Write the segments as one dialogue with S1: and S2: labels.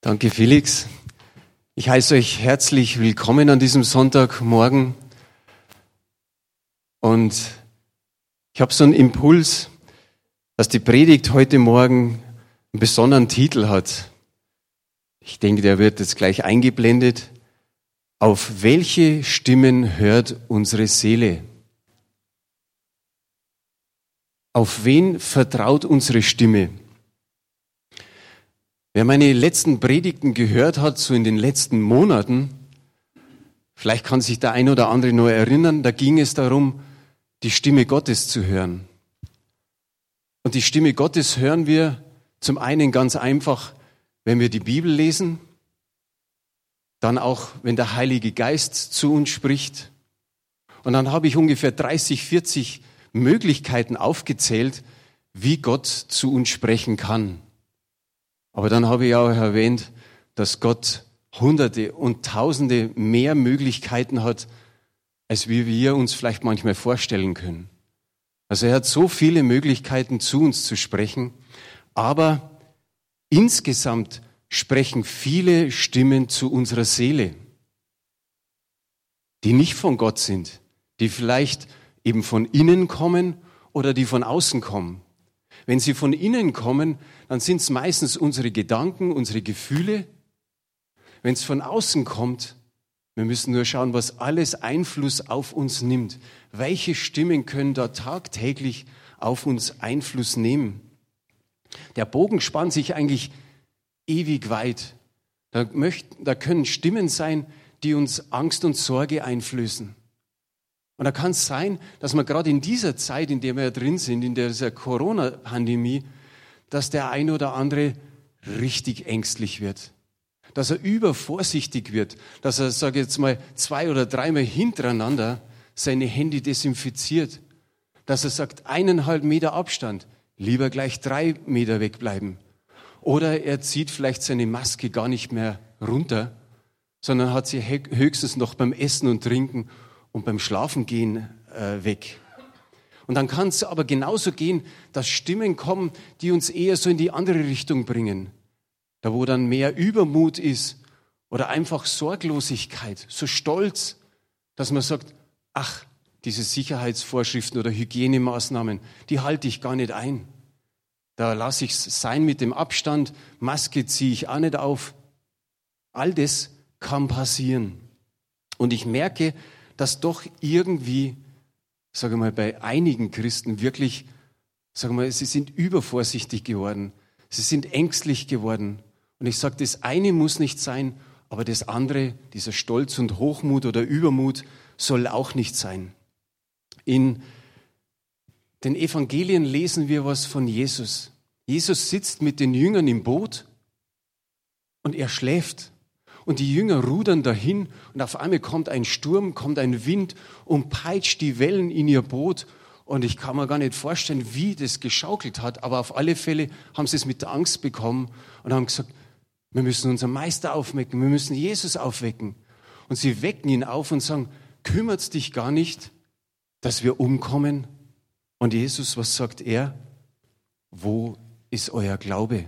S1: Danke, Felix. Ich heiße euch herzlich willkommen an diesem Sonntagmorgen. Und ich habe so einen Impuls, dass die Predigt heute Morgen einen besonderen Titel hat. Ich denke, der wird jetzt gleich eingeblendet. Auf welche Stimmen hört unsere Seele? Auf wen vertraut unsere Stimme? Wer meine letzten Predigten gehört hat, so in den letzten Monaten, vielleicht kann sich der ein oder andere nur erinnern, da ging es darum, die Stimme Gottes zu hören. Und die Stimme Gottes hören wir zum einen ganz einfach, wenn wir die Bibel lesen, dann auch, wenn der Heilige Geist zu uns spricht. Und dann habe ich ungefähr 30, 40 Möglichkeiten aufgezählt, wie Gott zu uns sprechen kann. Aber dann habe ich auch erwähnt, dass Gott Hunderte und Tausende mehr Möglichkeiten hat, als wie wir uns vielleicht manchmal vorstellen können. Also er hat so viele Möglichkeiten, zu uns zu sprechen, aber insgesamt sprechen viele Stimmen zu unserer Seele, die nicht von Gott sind, die vielleicht eben von innen kommen oder die von außen kommen. Wenn sie von innen kommen, dann sind es meistens unsere Gedanken, unsere Gefühle. Wenn es von außen kommt, wir müssen nur schauen, was alles Einfluss auf uns nimmt. Welche Stimmen können da tagtäglich auf uns Einfluss nehmen? Der Bogen spannt sich eigentlich ewig weit. Da, möchten, da können Stimmen sein, die uns Angst und Sorge einflößen. Und da kann es sein, dass man gerade in dieser Zeit, in der wir ja drin sind, in dieser Corona-Pandemie, dass der ein oder andere richtig ängstlich wird. Dass er übervorsichtig wird. Dass er, sage ich jetzt mal, zwei oder dreimal hintereinander seine Handy desinfiziert. Dass er sagt, eineinhalb Meter Abstand, lieber gleich drei Meter wegbleiben. Oder er zieht vielleicht seine Maske gar nicht mehr runter, sondern hat sie höchstens noch beim Essen und Trinken und beim Schlafengehen äh, weg. Und dann kann es aber genauso gehen, dass Stimmen kommen, die uns eher so in die andere Richtung bringen. Da wo dann mehr Übermut ist oder einfach Sorglosigkeit, so Stolz, dass man sagt, ach, diese Sicherheitsvorschriften oder Hygienemaßnahmen, die halte ich gar nicht ein. Da lasse ich es sein mit dem Abstand, Maske ziehe ich auch nicht auf. All das kann passieren. Und ich merke, dass doch irgendwie, sage mal, bei einigen Christen wirklich, sage mal, sie sind übervorsichtig geworden. Sie sind ängstlich geworden. Und ich sage, das eine muss nicht sein, aber das andere, dieser Stolz und Hochmut oder Übermut, soll auch nicht sein. In den Evangelien lesen wir was von Jesus. Jesus sitzt mit den Jüngern im Boot und er schläft. Und die Jünger rudern dahin und auf einmal kommt ein Sturm, kommt ein Wind und peitscht die Wellen in ihr Boot. Und ich kann mir gar nicht vorstellen, wie das geschaukelt hat. Aber auf alle Fälle haben sie es mit der Angst bekommen und haben gesagt, wir müssen unseren Meister aufwecken, wir müssen Jesus aufwecken. Und sie wecken ihn auf und sagen, kümmert dich gar nicht, dass wir umkommen? Und Jesus, was sagt er? Wo ist euer Glaube?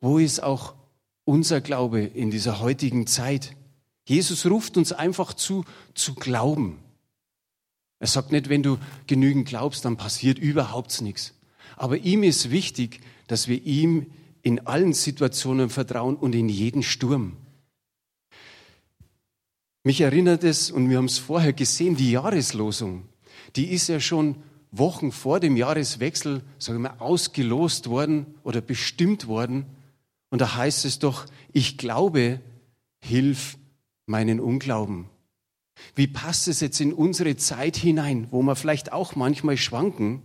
S1: Wo ist auch unser Glaube in dieser heutigen Zeit. Jesus ruft uns einfach zu, zu glauben. Er sagt nicht, wenn du genügend glaubst, dann passiert überhaupt nichts. Aber ihm ist wichtig, dass wir ihm in allen Situationen vertrauen und in jeden Sturm. Mich erinnert es, und wir haben es vorher gesehen, die Jahreslosung, die ist ja schon Wochen vor dem Jahreswechsel, sagen wir, ausgelost worden oder bestimmt worden. Und da heißt es doch, ich glaube, hilf meinen Unglauben. Wie passt es jetzt in unsere Zeit hinein, wo wir vielleicht auch manchmal schwanken?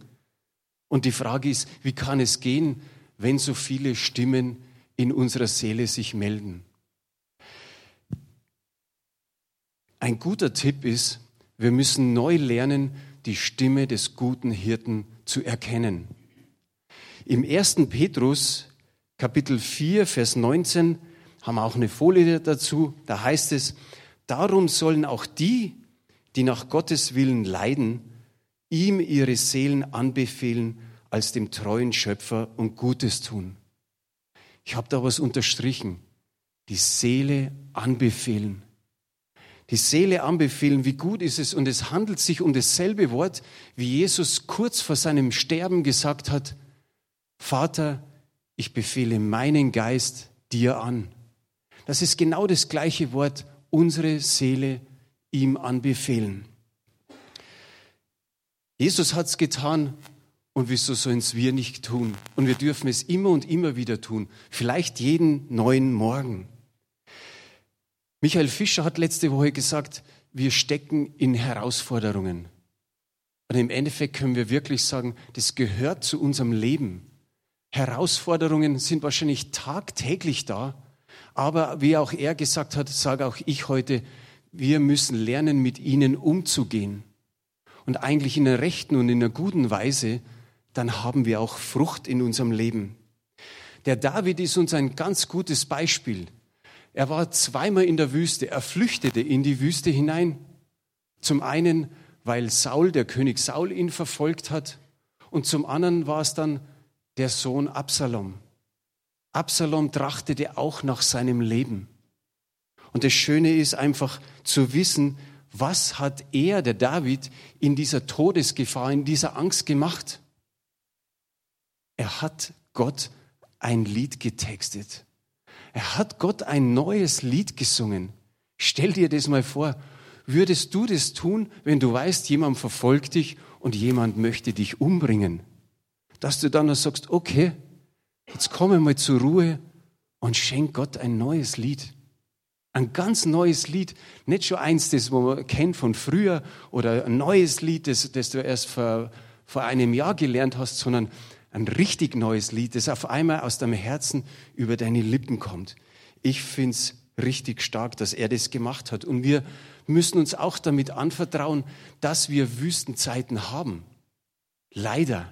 S1: Und die Frage ist, wie kann es gehen, wenn so viele Stimmen in unserer Seele sich melden? Ein guter Tipp ist, wir müssen neu lernen, die Stimme des guten Hirten zu erkennen. Im ersten Petrus Kapitel 4, Vers 19 haben wir auch eine Folie dazu. Da heißt es, darum sollen auch die, die nach Gottes Willen leiden, ihm ihre Seelen anbefehlen als dem treuen Schöpfer und Gutes tun. Ich habe da was unterstrichen. Die Seele anbefehlen. Die Seele anbefehlen, wie gut ist es. Und es handelt sich um dasselbe Wort, wie Jesus kurz vor seinem Sterben gesagt hat, Vater, ich befehle meinen Geist dir an. Das ist genau das gleiche Wort, unsere Seele ihm anbefehlen. Jesus hat es getan und wieso sollen es wir nicht tun? Und wir dürfen es immer und immer wieder tun, vielleicht jeden neuen Morgen. Michael Fischer hat letzte Woche gesagt, wir stecken in Herausforderungen. Und im Endeffekt können wir wirklich sagen, das gehört zu unserem Leben. Herausforderungen sind wahrscheinlich tagtäglich da, aber wie auch er gesagt hat, sage auch ich heute, wir müssen lernen, mit ihnen umzugehen. Und eigentlich in einer rechten und in einer guten Weise, dann haben wir auch Frucht in unserem Leben. Der David ist uns ein ganz gutes Beispiel. Er war zweimal in der Wüste, er flüchtete in die Wüste hinein. Zum einen, weil Saul, der König Saul, ihn verfolgt hat, und zum anderen war es dann der Sohn Absalom. Absalom trachtete auch nach seinem Leben. Und das Schöne ist einfach zu wissen, was hat er, der David, in dieser Todesgefahr, in dieser Angst gemacht? Er hat Gott ein Lied getextet. Er hat Gott ein neues Lied gesungen. Stell dir das mal vor. Würdest du das tun, wenn du weißt, jemand verfolgt dich und jemand möchte dich umbringen? Dass du dann sagst, okay, jetzt komme mal zur Ruhe und schenk Gott ein neues Lied. Ein ganz neues Lied, nicht schon eins, das man kennt von früher oder ein neues Lied, das, das du erst vor, vor einem Jahr gelernt hast, sondern ein richtig neues Lied, das auf einmal aus deinem Herzen über deine Lippen kommt. Ich finde es richtig stark, dass er das gemacht hat. Und wir müssen uns auch damit anvertrauen, dass wir Wüstenzeiten haben. Leider.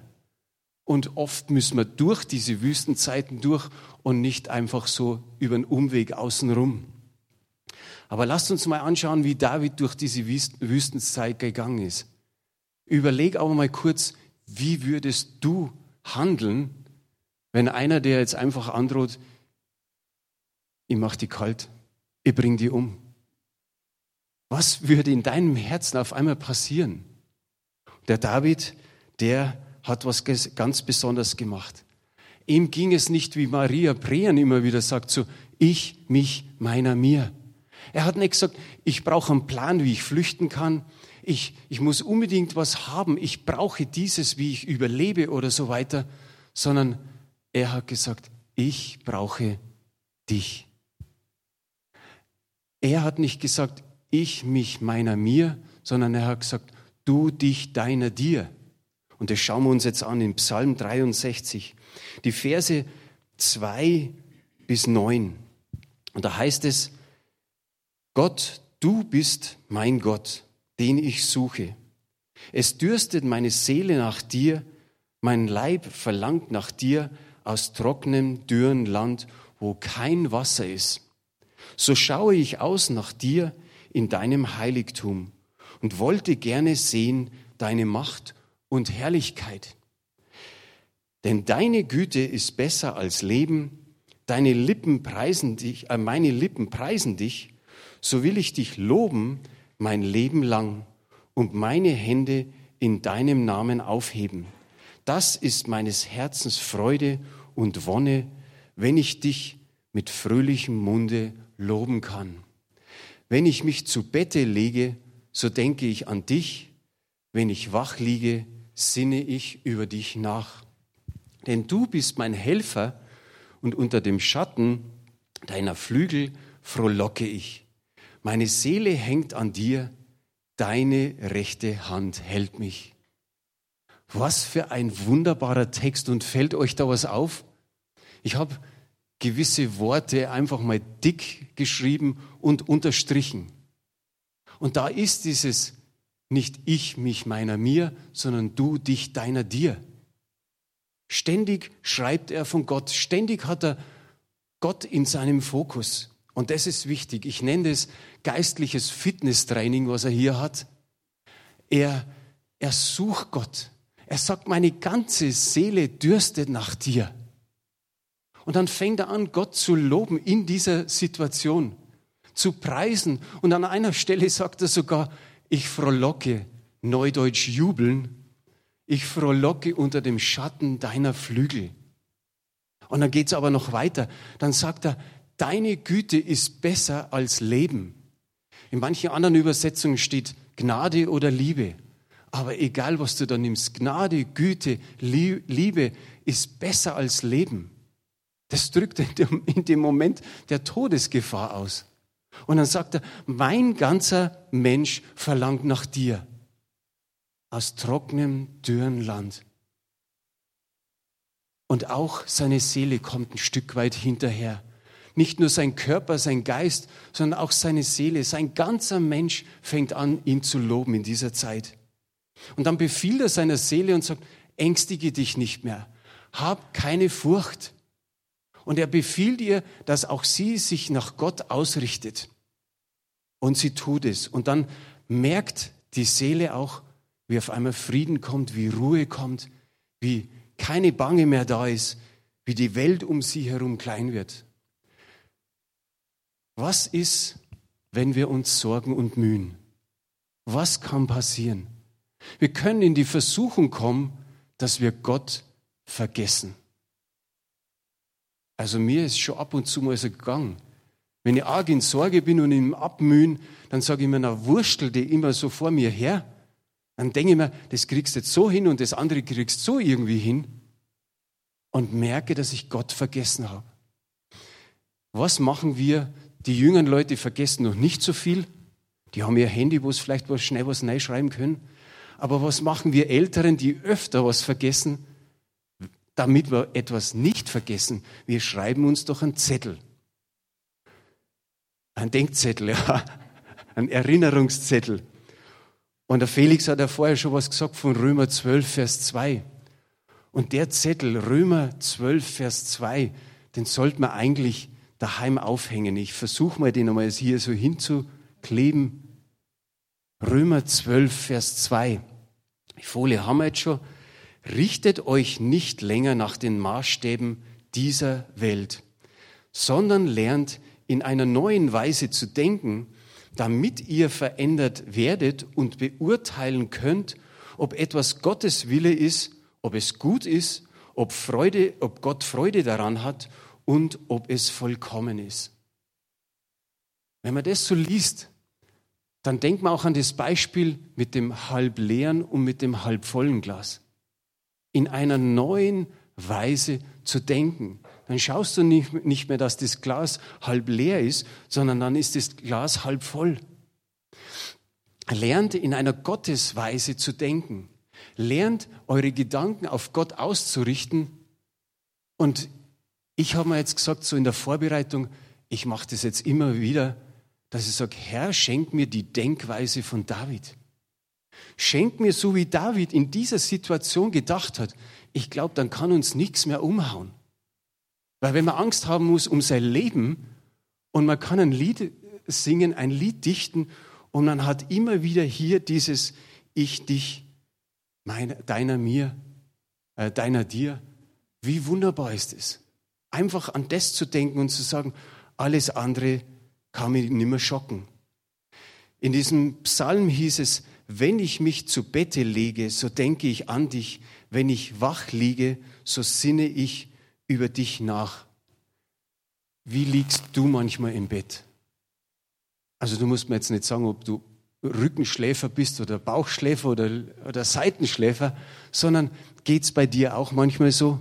S1: Und oft müssen wir durch diese Wüstenzeiten durch und nicht einfach so über einen Umweg außenrum. Aber lasst uns mal anschauen, wie David durch diese Wüstenzeit gegangen ist. Überleg aber mal kurz, wie würdest du handeln, wenn einer, der jetzt einfach androht, ich mach die kalt, ich bring die um? Was würde in deinem Herzen auf einmal passieren? Der David, der hat was ganz Besonderes gemacht. Ihm ging es nicht, wie Maria Brehan immer wieder sagt, so ich, mich, meiner, mir. Er hat nicht gesagt, ich brauche einen Plan, wie ich flüchten kann. Ich, ich muss unbedingt was haben. Ich brauche dieses, wie ich überlebe oder so weiter. Sondern er hat gesagt, ich brauche dich. Er hat nicht gesagt, ich, mich, meiner, mir, sondern er hat gesagt, du, dich, deiner, dir. Und das schauen wir uns jetzt an in Psalm 63, die Verse 2 bis 9. Und da heißt es, Gott, du bist mein Gott, den ich suche. Es dürstet meine Seele nach dir, mein Leib verlangt nach dir aus trockenem, dürren Land, wo kein Wasser ist. So schaue ich aus nach dir in deinem Heiligtum und wollte gerne sehen deine Macht und Herrlichkeit. Denn deine Güte ist besser als Leben, deine Lippen preisen dich, äh, meine Lippen preisen dich so will ich dich loben mein Leben lang und meine Hände in deinem Namen aufheben. Das ist meines Herzens Freude und Wonne, wenn ich dich mit fröhlichem Munde loben kann. Wenn ich mich zu Bette lege, so denke ich an dich. Wenn ich wach liege, sinne ich über dich nach. Denn du bist mein Helfer und unter dem Schatten deiner Flügel frohlocke ich. Meine Seele hängt an dir, deine rechte Hand hält mich. Was für ein wunderbarer Text und fällt euch da was auf? Ich habe gewisse Worte einfach mal dick geschrieben und unterstrichen. Und da ist dieses nicht ich, mich, meiner, mir, sondern du, dich, deiner, dir. Ständig schreibt er von Gott, ständig hat er Gott in seinem Fokus. Und das ist wichtig. Ich nenne das geistliches Fitnesstraining, was er hier hat. Er, er sucht Gott. Er sagt, meine ganze Seele dürstet nach dir. Und dann fängt er an, Gott zu loben in dieser Situation, zu preisen. Und an einer Stelle sagt er sogar, ich frohlocke, neudeutsch jubeln, ich frohlocke unter dem Schatten deiner Flügel. Und dann geht es aber noch weiter. Dann sagt er, deine Güte ist besser als Leben. In manchen anderen Übersetzungen steht Gnade oder Liebe. Aber egal, was du da nimmst, Gnade, Güte, Liebe ist besser als Leben. Das drückt in dem Moment der Todesgefahr aus. Und dann sagt er, mein ganzer Mensch verlangt nach dir. Aus trockenem, dürren Land. Und auch seine Seele kommt ein Stück weit hinterher. Nicht nur sein Körper, sein Geist, sondern auch seine Seele, sein ganzer Mensch fängt an, ihn zu loben in dieser Zeit. Und dann befiehlt er seiner Seele und sagt, ängstige dich nicht mehr, hab keine Furcht. Und er befiehlt ihr, dass auch sie sich nach Gott ausrichtet. Und sie tut es. Und dann merkt die Seele auch, wie auf einmal Frieden kommt, wie Ruhe kommt, wie keine Bange mehr da ist, wie die Welt um sie herum klein wird. Was ist, wenn wir uns sorgen und mühen? Was kann passieren? Wir können in die Versuchung kommen, dass wir Gott vergessen. Also mir ist schon ab und zu mal so gegangen. Wenn ich arg in Sorge bin und im Abmühen, dann sage ich mir, na wurstel die immer so vor mir her. Dann denke ich mir, das kriegst du jetzt so hin und das andere kriegst du so irgendwie hin. Und merke, dass ich Gott vergessen habe. Was machen wir, die jüngeren Leute vergessen noch nicht so viel. Die haben ihr Handy, wo sie vielleicht was schnell was schreiben können. Aber was machen wir Älteren, die öfter was vergessen, damit wir etwas nicht vergessen? Wir schreiben uns doch einen Zettel. Ein Denkzettel, ja. Ein Erinnerungszettel. Und der Felix hat ja vorher schon was gesagt von Römer 12, Vers 2. Und der Zettel, Römer 12, Vers 2, den sollte man eigentlich daheim aufhängen. Ich versuche mal den einmal hier so hinzukleben. Römer 12, Vers 2. Die Folie haben wir jetzt schon. Richtet euch nicht länger nach den Maßstäben dieser Welt, sondern lernt in einer neuen Weise zu denken, damit ihr verändert werdet und beurteilen könnt, ob etwas Gottes Wille ist, ob es gut ist, ob Freude, ob Gott Freude daran hat und ob es vollkommen ist. Wenn man das so liest, dann denkt man auch an das Beispiel mit dem halb leeren und mit dem halb vollen Glas. In einer neuen Weise zu denken. Dann schaust du nicht, nicht mehr, dass das Glas halb leer ist, sondern dann ist das Glas halb voll. Lernt in einer Gottesweise zu denken. Lernt eure Gedanken auf Gott auszurichten und ich habe mir jetzt gesagt, so in der Vorbereitung, ich mache das jetzt immer wieder, dass ich sage, Herr, schenk mir die Denkweise von David. Schenk mir so, wie David in dieser Situation gedacht hat. Ich glaube, dann kann uns nichts mehr umhauen. Weil wenn man Angst haben muss um sein Leben und man kann ein Lied singen, ein Lied dichten und man hat immer wieder hier dieses Ich, dich, meine, deiner, mir, äh, deiner, dir. Wie wunderbar ist es einfach an das zu denken und zu sagen, alles andere kann mich nicht mehr schocken. In diesem Psalm hieß es, wenn ich mich zu Bette lege, so denke ich an dich. Wenn ich wach liege, so sinne ich über dich nach. Wie liegst du manchmal im Bett? Also du musst mir jetzt nicht sagen, ob du Rückenschläfer bist oder Bauchschläfer oder, oder Seitenschläfer, sondern geht es bei dir auch manchmal so?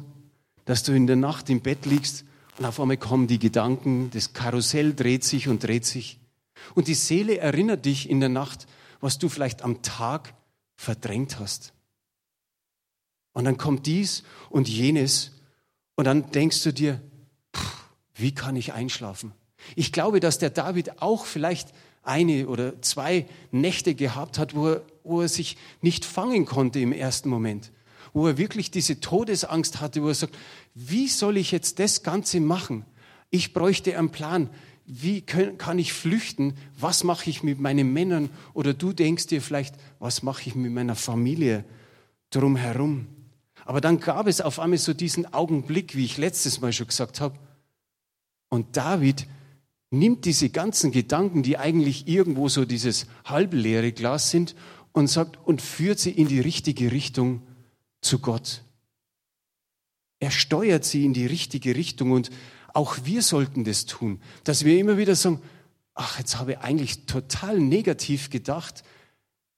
S1: dass du in der Nacht im Bett liegst und auf einmal kommen die Gedanken, das Karussell dreht sich und dreht sich. Und die Seele erinnert dich in der Nacht, was du vielleicht am Tag verdrängt hast. Und dann kommt dies und jenes und dann denkst du dir, pff, wie kann ich einschlafen? Ich glaube, dass der David auch vielleicht eine oder zwei Nächte gehabt hat, wo er, wo er sich nicht fangen konnte im ersten Moment wo er wirklich diese Todesangst hatte, wo er sagt, wie soll ich jetzt das Ganze machen? Ich bräuchte einen Plan. Wie kann ich flüchten? Was mache ich mit meinen Männern? Oder du denkst dir vielleicht, was mache ich mit meiner Familie? drumherum. Aber dann gab es auf einmal so diesen Augenblick, wie ich letztes Mal schon gesagt habe. Und David nimmt diese ganzen Gedanken, die eigentlich irgendwo so dieses halbleere Glas sind, und sagt und führt sie in die richtige Richtung zu Gott. Er steuert sie in die richtige Richtung und auch wir sollten das tun, dass wir immer wieder sagen, ach, jetzt habe ich eigentlich total negativ gedacht,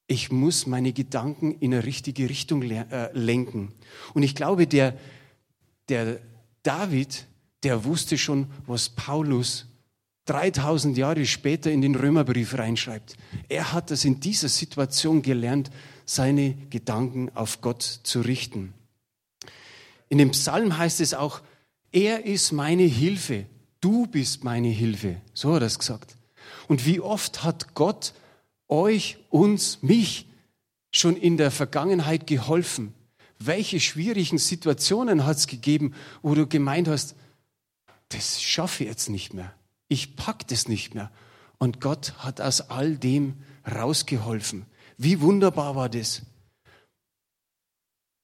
S1: ich muss meine Gedanken in eine richtige Richtung äh, lenken. Und ich glaube, der, der David, der wusste schon, was Paulus 3000 Jahre später in den Römerbrief reinschreibt. Er hat es in dieser Situation gelernt, seine Gedanken auf Gott zu richten. In dem Psalm heißt es auch, er ist meine Hilfe, du bist meine Hilfe. So hat er es gesagt. Und wie oft hat Gott euch, uns, mich schon in der Vergangenheit geholfen? Welche schwierigen Situationen hat es gegeben, wo du gemeint hast, das schaffe ich jetzt nicht mehr. Ich pack das nicht mehr. Und Gott hat aus all dem rausgeholfen. Wie wunderbar war das?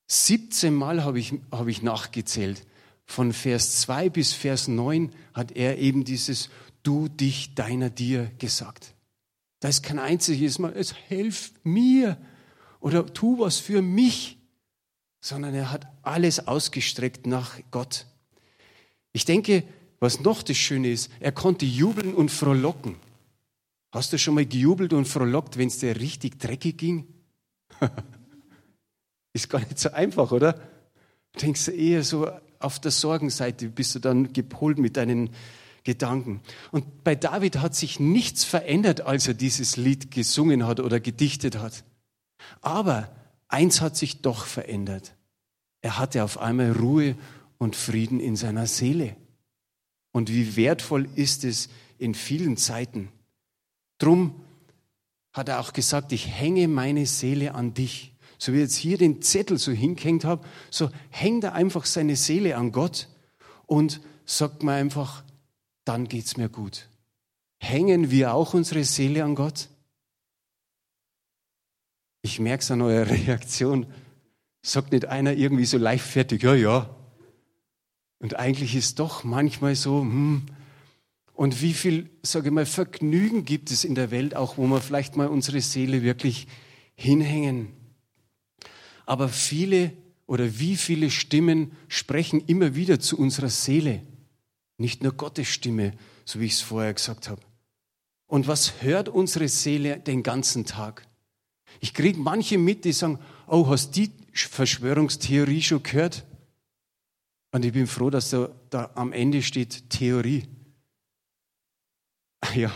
S1: 17 Mal habe ich, hab ich nachgezählt. Von Vers 2 bis Vers 9 hat er eben dieses Du, dich, deiner, dir gesagt. Da ist kein einziges Mal, es hilft mir oder tu was für mich, sondern er hat alles ausgestreckt nach Gott. Ich denke, was noch das Schöne ist, er konnte jubeln und frohlocken. Hast du schon mal gejubelt und frohlockt, wenn es dir richtig dreckig ging? ist gar nicht so einfach, oder? Denkst du eher so auf der Sorgenseite, bist du dann gepolt mit deinen Gedanken. Und bei David hat sich nichts verändert, als er dieses Lied gesungen hat oder gedichtet hat. Aber eins hat sich doch verändert. Er hatte auf einmal Ruhe und Frieden in seiner Seele. Und wie wertvoll ist es in vielen Zeiten. Drum hat er auch gesagt, ich hänge meine Seele an dich. So wie ich jetzt hier den Zettel so hingehängt habe, so hängt er einfach seine Seele an Gott und sagt mir einfach, dann geht's mir gut. Hängen wir auch unsere Seele an Gott? Ich merke es an eurer Reaktion. Sagt nicht einer irgendwie so leichtfertig, ja, ja. Und eigentlich ist doch manchmal so, hm. Und wie viel, sage ich mal, Vergnügen gibt es in der Welt auch, wo wir vielleicht mal unsere Seele wirklich hinhängen. Aber viele oder wie viele Stimmen sprechen immer wieder zu unserer Seele. Nicht nur Gottes Stimme, so wie ich es vorher gesagt habe. Und was hört unsere Seele den ganzen Tag? Ich kriege manche mit, die sagen, oh, hast die Verschwörungstheorie schon gehört? Und ich bin froh, dass da, da am Ende steht Theorie. Ja.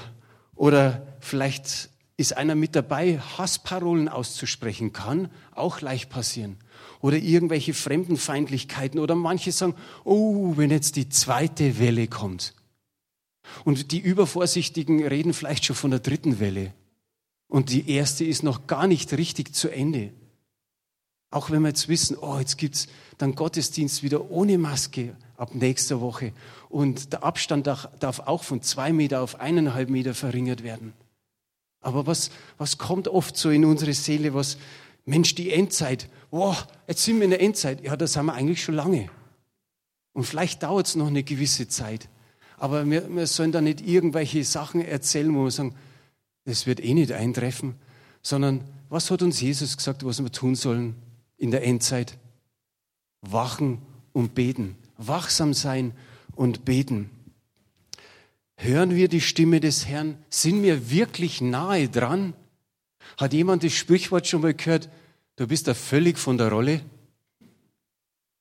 S1: Oder vielleicht ist einer mit dabei, Hassparolen auszusprechen, kann auch leicht passieren oder irgendwelche Fremdenfeindlichkeiten oder manche sagen, oh, wenn jetzt die zweite Welle kommt. Und die Übervorsichtigen reden vielleicht schon von der dritten Welle. Und die erste ist noch gar nicht richtig zu Ende. Auch wenn wir jetzt wissen, oh, jetzt gibt's dann Gottesdienst wieder ohne Maske ab nächster Woche. Und der Abstand darf auch von zwei Meter auf eineinhalb Meter verringert werden. Aber was, was kommt oft so in unsere Seele, was, Mensch, die Endzeit, wow, jetzt sind wir in der Endzeit. Ja, das haben wir eigentlich schon lange. Und vielleicht dauert es noch eine gewisse Zeit. Aber wir, wir sollen da nicht irgendwelche Sachen erzählen, wo wir sagen, das wird eh nicht eintreffen, sondern was hat uns Jesus gesagt, was wir tun sollen in der Endzeit? Wachen und beten. Wachsam sein und beten. Hören wir die Stimme des Herrn? Sind wir wirklich nahe dran? Hat jemand das Sprichwort schon mal gehört? Du bist da völlig von der Rolle?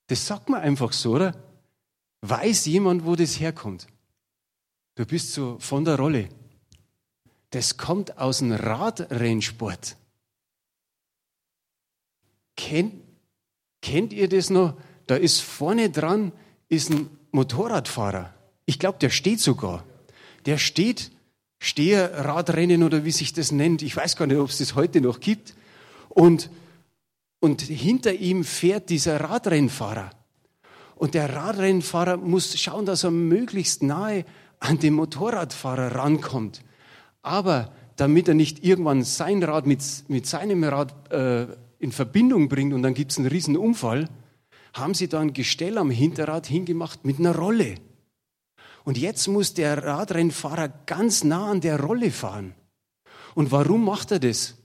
S1: Das sagt man einfach so, oder? Weiß jemand, wo das herkommt? Du bist so von der Rolle. Das kommt aus dem Radrennsport. Kennt, kennt ihr das noch? Da ist vorne dran ist ein Motorradfahrer. Ich glaube, der steht sogar. Der steht Steherradrennen oder wie sich das nennt. Ich weiß gar nicht, ob es das heute noch gibt. Und, und hinter ihm fährt dieser Radrennfahrer. Und der Radrennfahrer muss schauen, dass er möglichst nahe an den Motorradfahrer rankommt. Aber damit er nicht irgendwann sein Rad mit, mit seinem Rad äh, in Verbindung bringt und dann gibt es einen riesen Unfall, haben sie da ein Gestell am Hinterrad hingemacht mit einer Rolle. Und jetzt muss der Radrennfahrer ganz nah an der Rolle fahren. Und warum macht er das?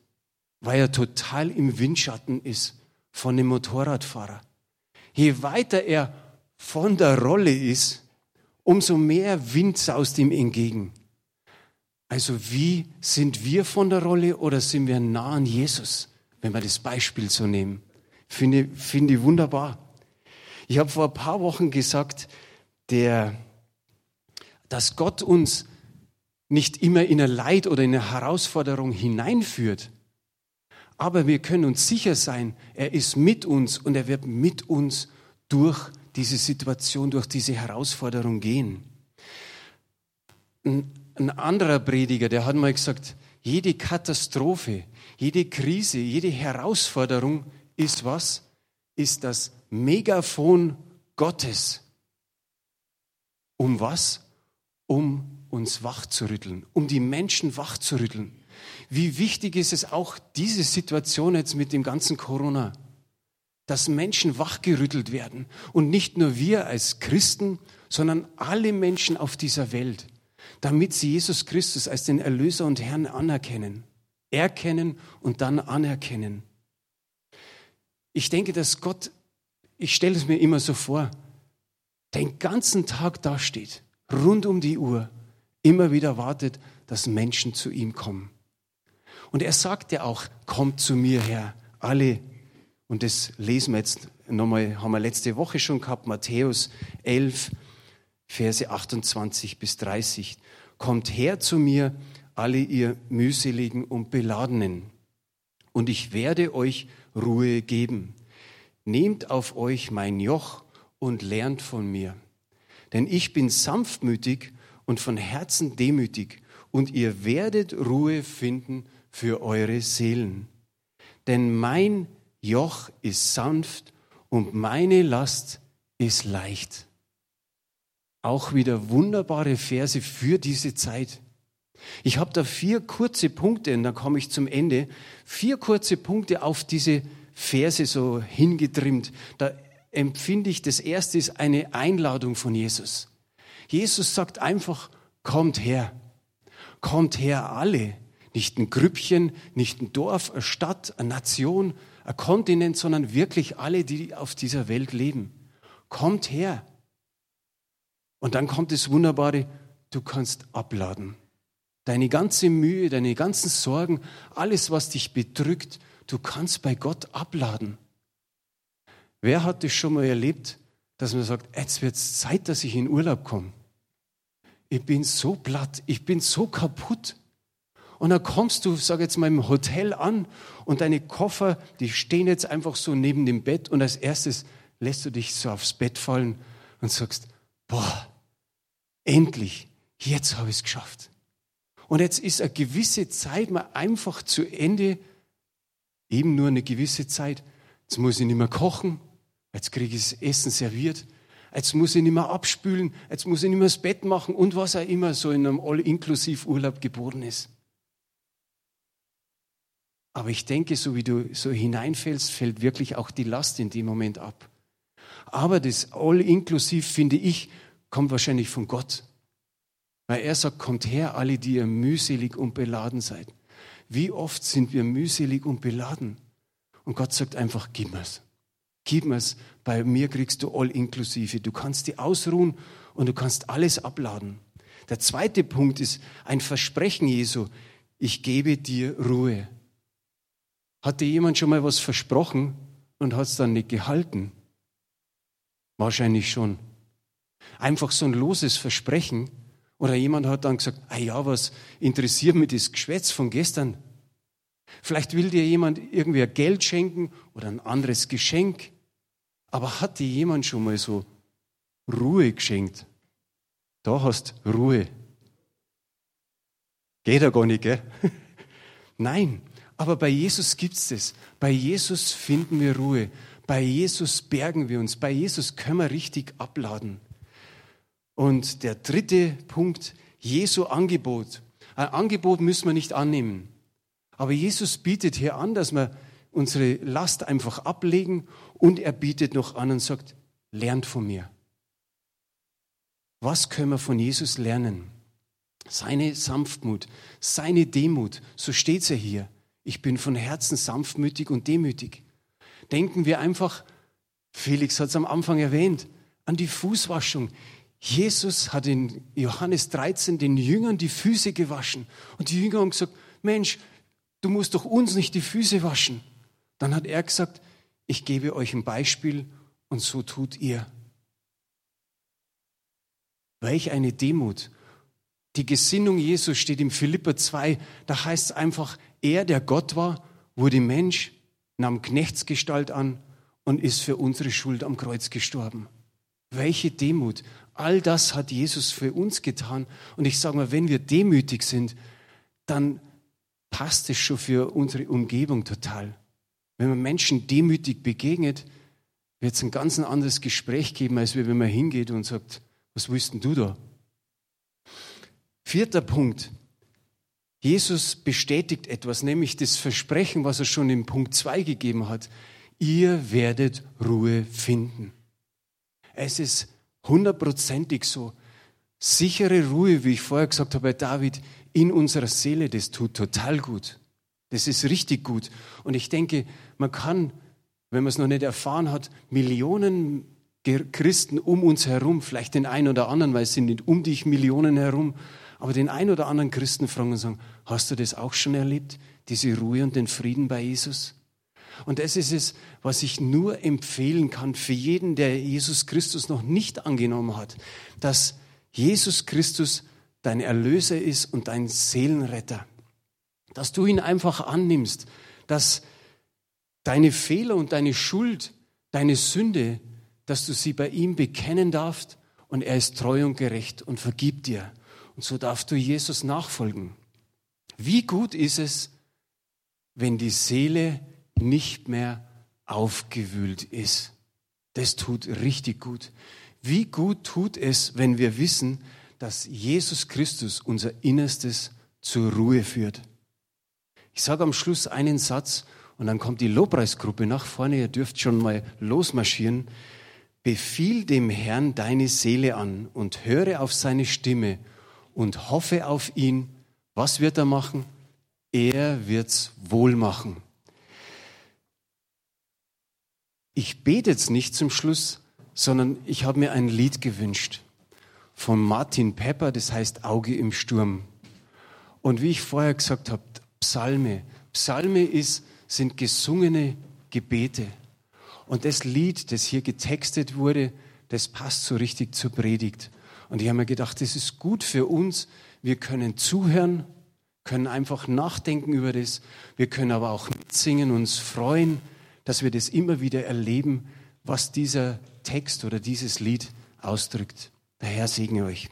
S1: Weil er total im Windschatten ist von dem Motorradfahrer. Je weiter er von der Rolle ist, umso mehr Wind saust ihm entgegen. Also wie sind wir von der Rolle oder sind wir nah an Jesus, wenn wir das Beispiel so nehmen? Finde, finde ich wunderbar. Ich habe vor ein paar Wochen gesagt, der, dass Gott uns nicht immer in ein Leid oder in eine Herausforderung hineinführt, aber wir können uns sicher sein, er ist mit uns und er wird mit uns durch diese Situation, durch diese Herausforderung gehen. Ein, ein anderer Prediger, der hat mal gesagt, jede Katastrophe, jede Krise, jede Herausforderung ist was? Ist das Megafon Gottes. Um was? Um uns wachzurütteln, um die Menschen wachzurütteln. Wie wichtig ist es auch diese Situation jetzt mit dem ganzen Corona, dass Menschen wachgerüttelt werden und nicht nur wir als Christen, sondern alle Menschen auf dieser Welt, damit sie Jesus Christus als den Erlöser und Herrn anerkennen, erkennen und dann anerkennen. Ich denke, dass Gott, ich stelle es mir immer so vor, den ganzen Tag dasteht, rund um die Uhr, immer wieder wartet, dass Menschen zu ihm kommen. Und er sagt ja auch, kommt zu mir her, alle. Und das lesen wir jetzt nochmal, haben wir letzte Woche schon gehabt, Matthäus 11, Verse 28 bis 30. Kommt her zu mir, alle ihr mühseligen und beladenen, und ich werde euch Ruhe geben. Nehmt auf euch mein Joch und lernt von mir. Denn ich bin sanftmütig und von Herzen demütig, und ihr werdet Ruhe finden für eure Seelen. Denn mein Joch ist sanft und meine Last ist leicht. Auch wieder wunderbare Verse für diese Zeit. Ich habe da vier kurze Punkte, und dann komme ich zum Ende, vier kurze Punkte auf diese Verse so hingetrimmt. Da empfinde ich, das erste ist eine Einladung von Jesus. Jesus sagt einfach, kommt her, kommt her alle. Nicht ein Grüppchen, nicht ein Dorf, eine Stadt, eine Nation, ein Kontinent, sondern wirklich alle, die auf dieser Welt leben. Kommt her. Und dann kommt das Wunderbare, du kannst abladen. Deine ganze Mühe, deine ganzen Sorgen, alles, was dich bedrückt, du kannst bei Gott abladen. Wer hat das schon mal erlebt, dass man sagt, jetzt wird es Zeit, dass ich in Urlaub komme? Ich bin so platt, ich bin so kaputt. Und dann kommst du, sag jetzt mal, im Hotel an und deine Koffer, die stehen jetzt einfach so neben dem Bett und als erstes lässt du dich so aufs Bett fallen und sagst, boah, endlich, jetzt habe ich es geschafft. Und jetzt ist eine gewisse Zeit mal einfach zu Ende, eben nur eine gewisse Zeit. Jetzt muss ich nicht mehr kochen, jetzt kriege ich das Essen serviert, jetzt muss ich nicht mehr abspülen, jetzt muss ich nicht mehr das Bett machen und was auch immer so in einem All-Inklusiv-Urlaub geboren ist. Aber ich denke, so wie du so hineinfällst, fällt wirklich auch die Last in dem Moment ab. Aber das All-Inklusiv, finde ich, kommt wahrscheinlich von Gott. Weil er sagt, kommt her, alle, die ihr mühselig und beladen seid. Wie oft sind wir mühselig und beladen? Und Gott sagt einfach, gib mir's. Gib mir's. Bei mir kriegst du All-Inklusive. Du kannst die ausruhen und du kannst alles abladen. Der zweite Punkt ist ein Versprechen Jesu. Ich gebe dir Ruhe. Hat dir jemand schon mal was versprochen und hat es dann nicht gehalten? Wahrscheinlich schon. Einfach so ein loses Versprechen. Oder jemand hat dann gesagt, ah ja, was interessiert mich das Geschwätz von gestern? Vielleicht will dir jemand irgendwie Geld schenken oder ein anderes Geschenk. Aber hat dir jemand schon mal so Ruhe geschenkt? Da hast Ruhe. Geht ja gar nicht, gell? Nein, aber bei Jesus gibt es das. Bei Jesus finden wir Ruhe. Bei Jesus bergen wir uns. Bei Jesus können wir richtig abladen. Und der dritte Punkt, Jesu Angebot. Ein Angebot müssen wir nicht annehmen. Aber Jesus bietet hier an, dass wir unsere Last einfach ablegen und er bietet noch an und sagt, lernt von mir. Was können wir von Jesus lernen? Seine Sanftmut, seine Demut, so steht es ja hier. Ich bin von Herzen sanftmütig und demütig. Denken wir einfach, Felix hat es am Anfang erwähnt, an die Fußwaschung. Jesus hat in Johannes 13 den Jüngern die Füße gewaschen. Und die Jünger haben gesagt, Mensch, du musst doch uns nicht die Füße waschen. Dann hat er gesagt, ich gebe euch ein Beispiel und so tut ihr. Welch eine Demut. Die Gesinnung Jesus steht im Philipper 2, da heißt es einfach, er, der Gott war, wurde Mensch, nahm Knechtsgestalt an und ist für unsere Schuld am Kreuz gestorben. Welche Demut. All das hat Jesus für uns getan. Und ich sage mal, wenn wir demütig sind, dann passt es schon für unsere Umgebung total. Wenn man Menschen demütig begegnet, wird es ein ganz anderes Gespräch geben, als wenn man hingeht und sagt, was willst du da? Vierter Punkt. Jesus bestätigt etwas, nämlich das Versprechen, was er schon in Punkt 2 gegeben hat. Ihr werdet Ruhe finden. Es ist hundertprozentig so. Sichere Ruhe, wie ich vorher gesagt habe bei David, in unserer Seele, das tut total gut. Das ist richtig gut. Und ich denke, man kann, wenn man es noch nicht erfahren hat, Millionen Christen um uns herum, vielleicht den einen oder anderen, weil es sind nicht um dich Millionen herum, aber den einen oder anderen Christen fragen und sagen, hast du das auch schon erlebt, diese Ruhe und den Frieden bei Jesus? Und das ist es, was ich nur empfehlen kann für jeden, der Jesus Christus noch nicht angenommen hat, dass Jesus Christus dein Erlöser ist und dein Seelenretter. Dass du ihn einfach annimmst, dass deine Fehler und deine Schuld, deine Sünde, dass du sie bei ihm bekennen darfst und er ist treu und gerecht und vergibt dir. Und so darfst du Jesus nachfolgen. Wie gut ist es, wenn die Seele nicht mehr aufgewühlt ist. Das tut richtig gut. Wie gut tut es, wenn wir wissen, dass Jesus Christus unser Innerstes zur Ruhe führt. Ich sage am Schluss einen Satz und dann kommt die Lobpreisgruppe nach vorne. Ihr dürft schon mal losmarschieren. Befiehl dem Herrn deine Seele an und höre auf seine Stimme und hoffe auf ihn. Was wird er machen? Er wird's wohl machen. Ich bete jetzt nicht zum Schluss, sondern ich habe mir ein Lied gewünscht von Martin Pepper, das heißt Auge im Sturm. Und wie ich vorher gesagt habe, Psalme. Psalme ist, sind gesungene Gebete. Und das Lied, das hier getextet wurde, das passt so richtig zur Predigt. Und ich habe mir gedacht, das ist gut für uns. Wir können zuhören, können einfach nachdenken über das. Wir können aber auch mitsingen, uns freuen dass wir das immer wieder erleben, was dieser Text oder dieses Lied ausdrückt. Der Herr segne euch.